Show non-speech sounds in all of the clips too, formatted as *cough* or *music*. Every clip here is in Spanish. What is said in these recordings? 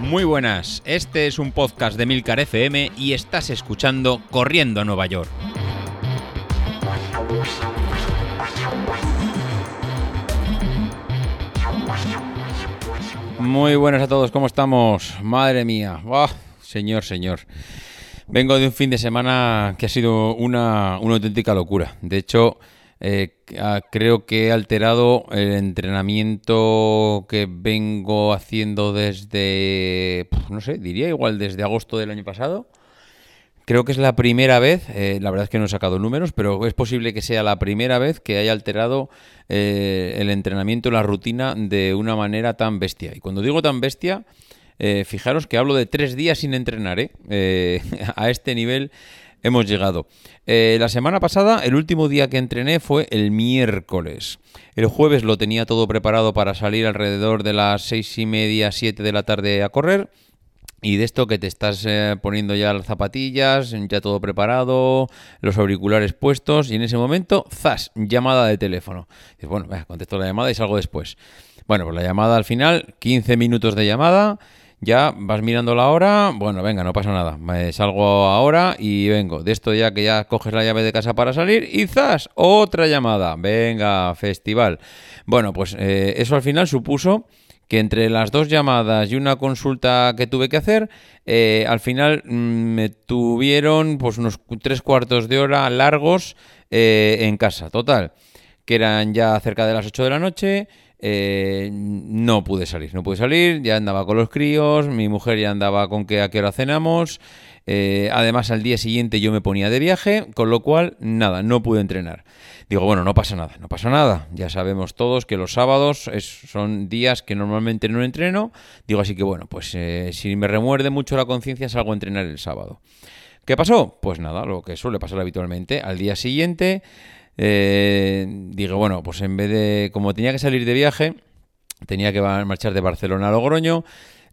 Muy buenas, este es un podcast de Milcar FM y estás escuchando Corriendo a Nueva York. Muy buenas a todos, ¿cómo estamos? Madre mía, ¡Buah! señor, señor. Vengo de un fin de semana que ha sido una, una auténtica locura. De hecho, eh, ah, creo que he alterado el entrenamiento que vengo haciendo desde, no sé, diría igual desde agosto del año pasado. Creo que es la primera vez, eh, la verdad es que no he sacado números, pero es posible que sea la primera vez que haya alterado eh, el entrenamiento, la rutina de una manera tan bestia. Y cuando digo tan bestia, fijaros que hablo de tres días sin entrenar, *laughs* a este nivel hemos llegado. Eh, la semana pasada, el último día que entrené fue el miércoles. El jueves lo tenía todo preparado para salir alrededor de las seis y media, siete de la tarde a correr. Y de esto que te estás eh, poniendo ya las zapatillas, ya todo preparado, los auriculares puestos, y en ese momento, ¡zas! Llamada de teléfono. Dices, bueno, contesto la llamada y salgo después. Bueno, pues la llamada al final, 15 minutos de llamada ya vas mirando la hora, bueno, venga, no pasa nada, me salgo ahora y vengo. De esto ya que ya coges la llave de casa para salir y ¡zas! Otra llamada, venga, festival. Bueno, pues eh, eso al final supuso que entre las dos llamadas y una consulta que tuve que hacer, eh, al final mm, me tuvieron pues unos tres cuartos de hora largos eh, en casa, total, que eran ya cerca de las 8 de la noche. Eh, no pude salir, no pude salir, ya andaba con los críos, mi mujer ya andaba con que a qué hora cenamos, eh, además al día siguiente yo me ponía de viaje, con lo cual nada, no pude entrenar. Digo, bueno, no pasa nada, no pasa nada, ya sabemos todos que los sábados son días que normalmente no entreno, digo así que bueno, pues eh, si me remuerde mucho la conciencia salgo a entrenar el sábado. ¿Qué pasó? Pues nada, lo que suele pasar habitualmente, al día siguiente eh, digo, bueno, pues en vez de, como tenía que salir de viaje, tenía que marchar de Barcelona a Logroño,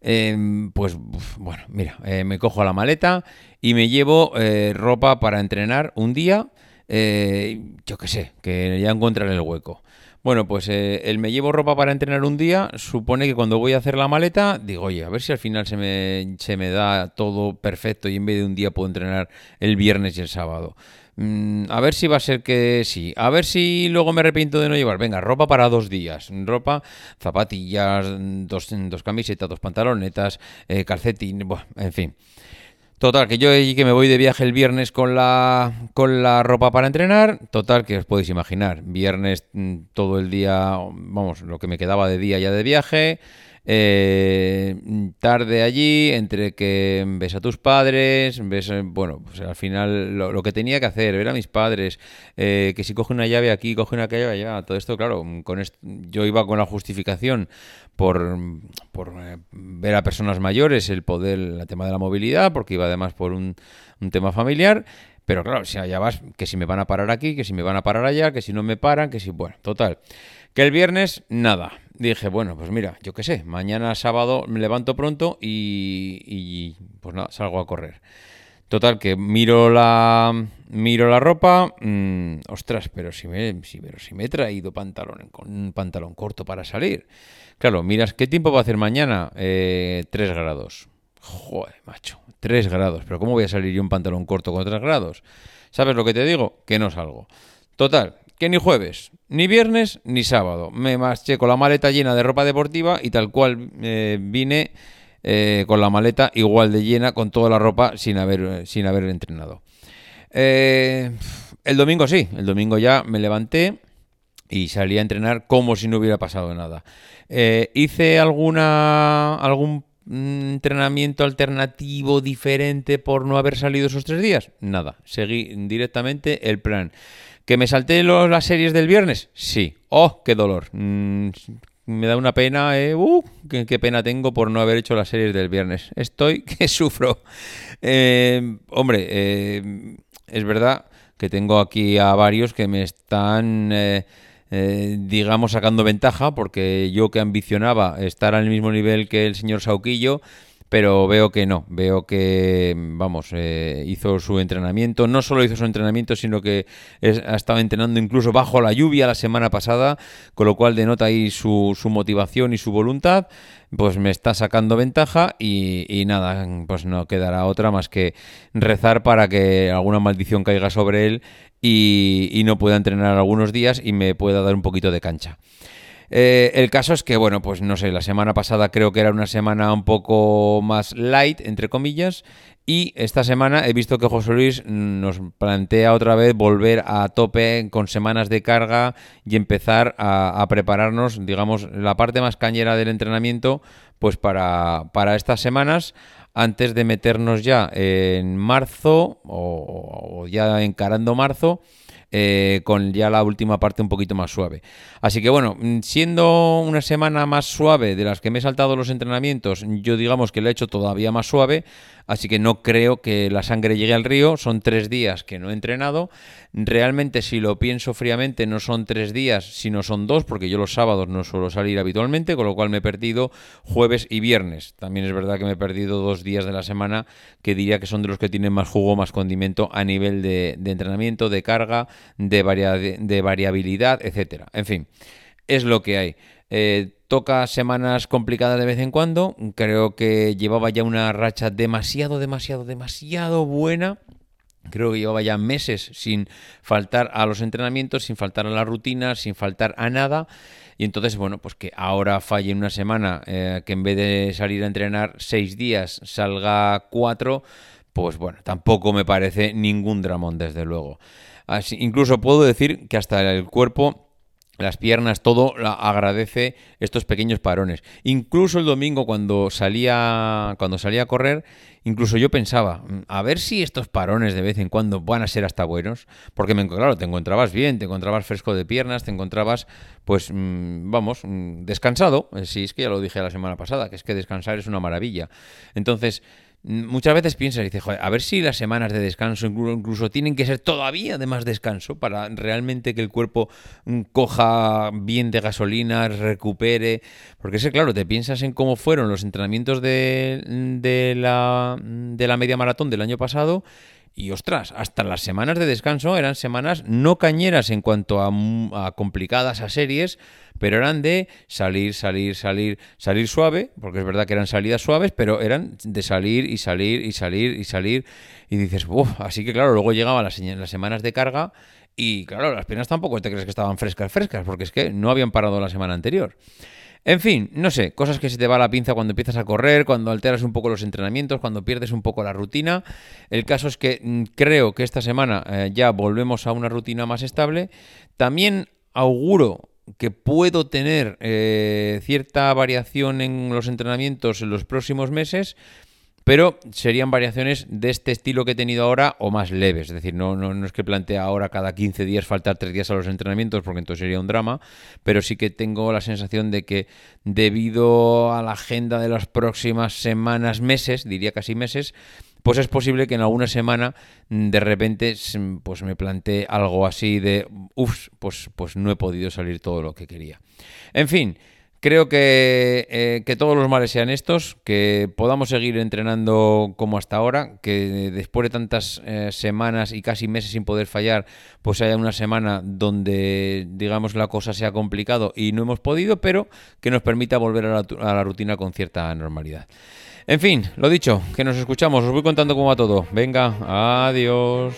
em, pues bueno, mira, eh, me cojo la maleta y me llevo eh, ropa para entrenar un día, yo qué sé, que ya encontraré el hueco. Bueno, pues el me llevo ropa para entrenar un día supone que cuando voy a hacer la maleta digo, oye, a ver si al final se me, se me da todo perfecto y en vez de un día puedo entrenar el viernes y el sábado. Mm, a ver si va a ser que sí. A ver si luego me arrepiento de no llevar. Venga, ropa para dos días. Ropa, zapatillas, dos, dos camisetas, dos pantalonetas, eh, calcetín, en fin. Total, que yo que me voy de viaje el viernes con la, con la ropa para entrenar. Total, que os podéis imaginar. Viernes mm, todo el día, vamos, lo que me quedaba de día ya de viaje. Eh, tarde allí, entre que ves a tus padres, ves, eh, bueno, pues al final lo, que tenía que hacer, ver a mis padres, eh, que si coge una llave aquí, coge una llave allá, todo esto, claro, con yo iba con la justificación por, por ver a personas mayores, el poder, el tema de la movilidad, porque iba además por un tema familiar. Pero claro, si allá vas, que si me van a parar aquí, que si me van a parar allá, que si no me paran, que si, bueno, total. Que el viernes, nada. Dije, bueno, pues mira, yo qué sé, mañana sábado me levanto pronto y, pues nada, salgo a correr. Total, que miro la, miro la ropa, mm, ostras, pero si me, pero si me he traído pantalón, un pantalón corto para salir. Claro, miras, ¿qué tiempo va a hacer mañana? Eh, 3 grados. Joder, macho, 3 grados. Pero ¿cómo voy a salir yo un pantalón corto con 3 grados? ¿Sabes lo que te digo? Que no salgo. Total, que ni jueves, ni viernes, ni sábado. Me marché con la maleta llena de ropa deportiva y tal cual eh, vine eh, con la maleta igual de llena, con toda la ropa sin haber, sin haber entrenado. Eh, el domingo sí, el domingo ya me levanté y salí a entrenar como si no hubiera pasado nada. hice alguna algún entrenamiento alternativo diferente por no haber salido esos tres días? Nada, seguí directamente el plan. ¿Que me salté las series del viernes? Sí. ¡Oh, qué dolor! Mm, me da una pena, eh, uh, qué, pena tengo por no haber hecho las series del viernes. Estoy *laughs* que sufro. Eh, hombre, eh, es verdad que tengo aquí a varios que me están, digamos, sacando ventaja, porque yo que ambicionaba estar al mismo nivel que el señor Sauquillo, pero veo que no, veo que, vamos, eh, hizo su entrenamiento, no solo hizo su entrenamiento, sino que ha estado entrenando incluso bajo la lluvia la semana pasada, con lo cual denota ahí su, su motivación y su voluntad, pues me está sacando ventaja y nada, pues no quedará otra más que rezar para que alguna maldición caiga sobre él y, no pueda entrenar algunos días y me pueda dar un poquito de cancha. Eh, el caso es que, bueno, pues no sé, la semana pasada creo que era una semana un poco más light, entre comillas, y esta semana he visto que José Luis nos plantea otra vez volver a tope con semanas de carga y empezar a, prepararnos, digamos, la parte más cañera del entrenamiento, pues para, para estas semanas antes de meternos ya en marzo o, ya encarando marzo. Eh, con ya la última parte un poquito más suave. Así que bueno, siendo una semana más suave de las que me he saltado los entrenamientos, yo digamos que lo he hecho todavía más suave, así que no creo que la sangre llegue al río. Son tres días que no he entrenado. Realmente, si lo pienso fríamente, no son tres días, sino son dos, porque yo los sábados no suelo salir habitualmente, con lo cual me he perdido jueves y viernes. También es verdad que me he perdido dos días de la semana que diría que son de los que tienen más jugo, más condimento a nivel de, entrenamiento, de carga, de, de variabilidad, etcétera. En fin, es lo que hay. Eh, toca semanas complicadas de vez en cuando. Creo que llevaba ya una racha demasiado, demasiado, demasiado buena. Creo que llevaba ya meses sin faltar a los entrenamientos, sin faltar a la rutina, sin faltar a nada. Y entonces, bueno, pues que ahora falle una semana, eh, que en vez de salir a entrenar seis días, salga cuatro, pues bueno, tampoco me parece ningún dramón, desde luego. Incluso puedo decir que hasta el cuerpo las piernas, todo agradece estos pequeños parones. Incluso el domingo cuando salía, cuando salía a correr, incluso yo pensaba, mm, a ver si estos parones de vez en cuando van a ser hasta buenos, porque me, claro, te encontrabas bien, te encontrabas fresco de piernas, te encontrabas, pues, mm, vamos, mm, descansado. Eh, sí, es que ya lo dije la semana pasada, que es que descansar es una maravilla. Entonces, muchas veces piensas y dices, a ver si las semanas de descanso incluso tienen que ser todavía de más descanso para realmente que el cuerpo mm, coja bien de gasolina, recupere. Porque es claro, te piensas en cómo fueron los entrenamientos de, de, la, de la media maratón del año pasado y ostras, hasta las semanas de descanso eran semanas no cañeras en cuanto a, complicadas a series, pero eran de salir, salir, salir, salir suave, porque es verdad que eran salidas suaves, pero eran de salir y salir y salir y salir. Y dices, uff, así que claro, luego llegaban las, las semanas de carga y claro, las piernas tampoco te crees que estaban frescas, frescas, porque es que no habían parado la semana anterior. En fin, no sé, cosas que se te va la pinza cuando empiezas a correr, cuando alteras un poco los entrenamientos, cuando pierdes un poco la rutina. El caso es que mm, creo que esta semana eh, ya volvemos a una rutina más estable. También auguro que puedo tener eh, cierta variación en los entrenamientos en los próximos meses, pero serían variaciones de este estilo que he tenido ahora o más leves. Es decir, no, es que plantee ahora cada 15 días faltar 3 días a los entrenamientos, porque entonces sería un drama, pero sí que tengo la sensación de que debido a la agenda de las próximas semanas, meses, diría casi meses, pues es posible que en alguna semana mm, de repente pues me plantee algo así de, uff, pues, pues no he podido salir todo lo que quería. En fin, Creo eh, que, todos los males sean estos, que podamos seguir entrenando como hasta ahora, que después de tantas eh, semanas y casi meses sin poder fallar, pues haya una semana donde, digamos, la cosa sea complicado y no hemos podido, pero que nos permita volver a la, a la rutina con cierta normalidad. En fin, lo dicho, que nos escuchamos, os voy contando cómo va todo. Venga, adiós.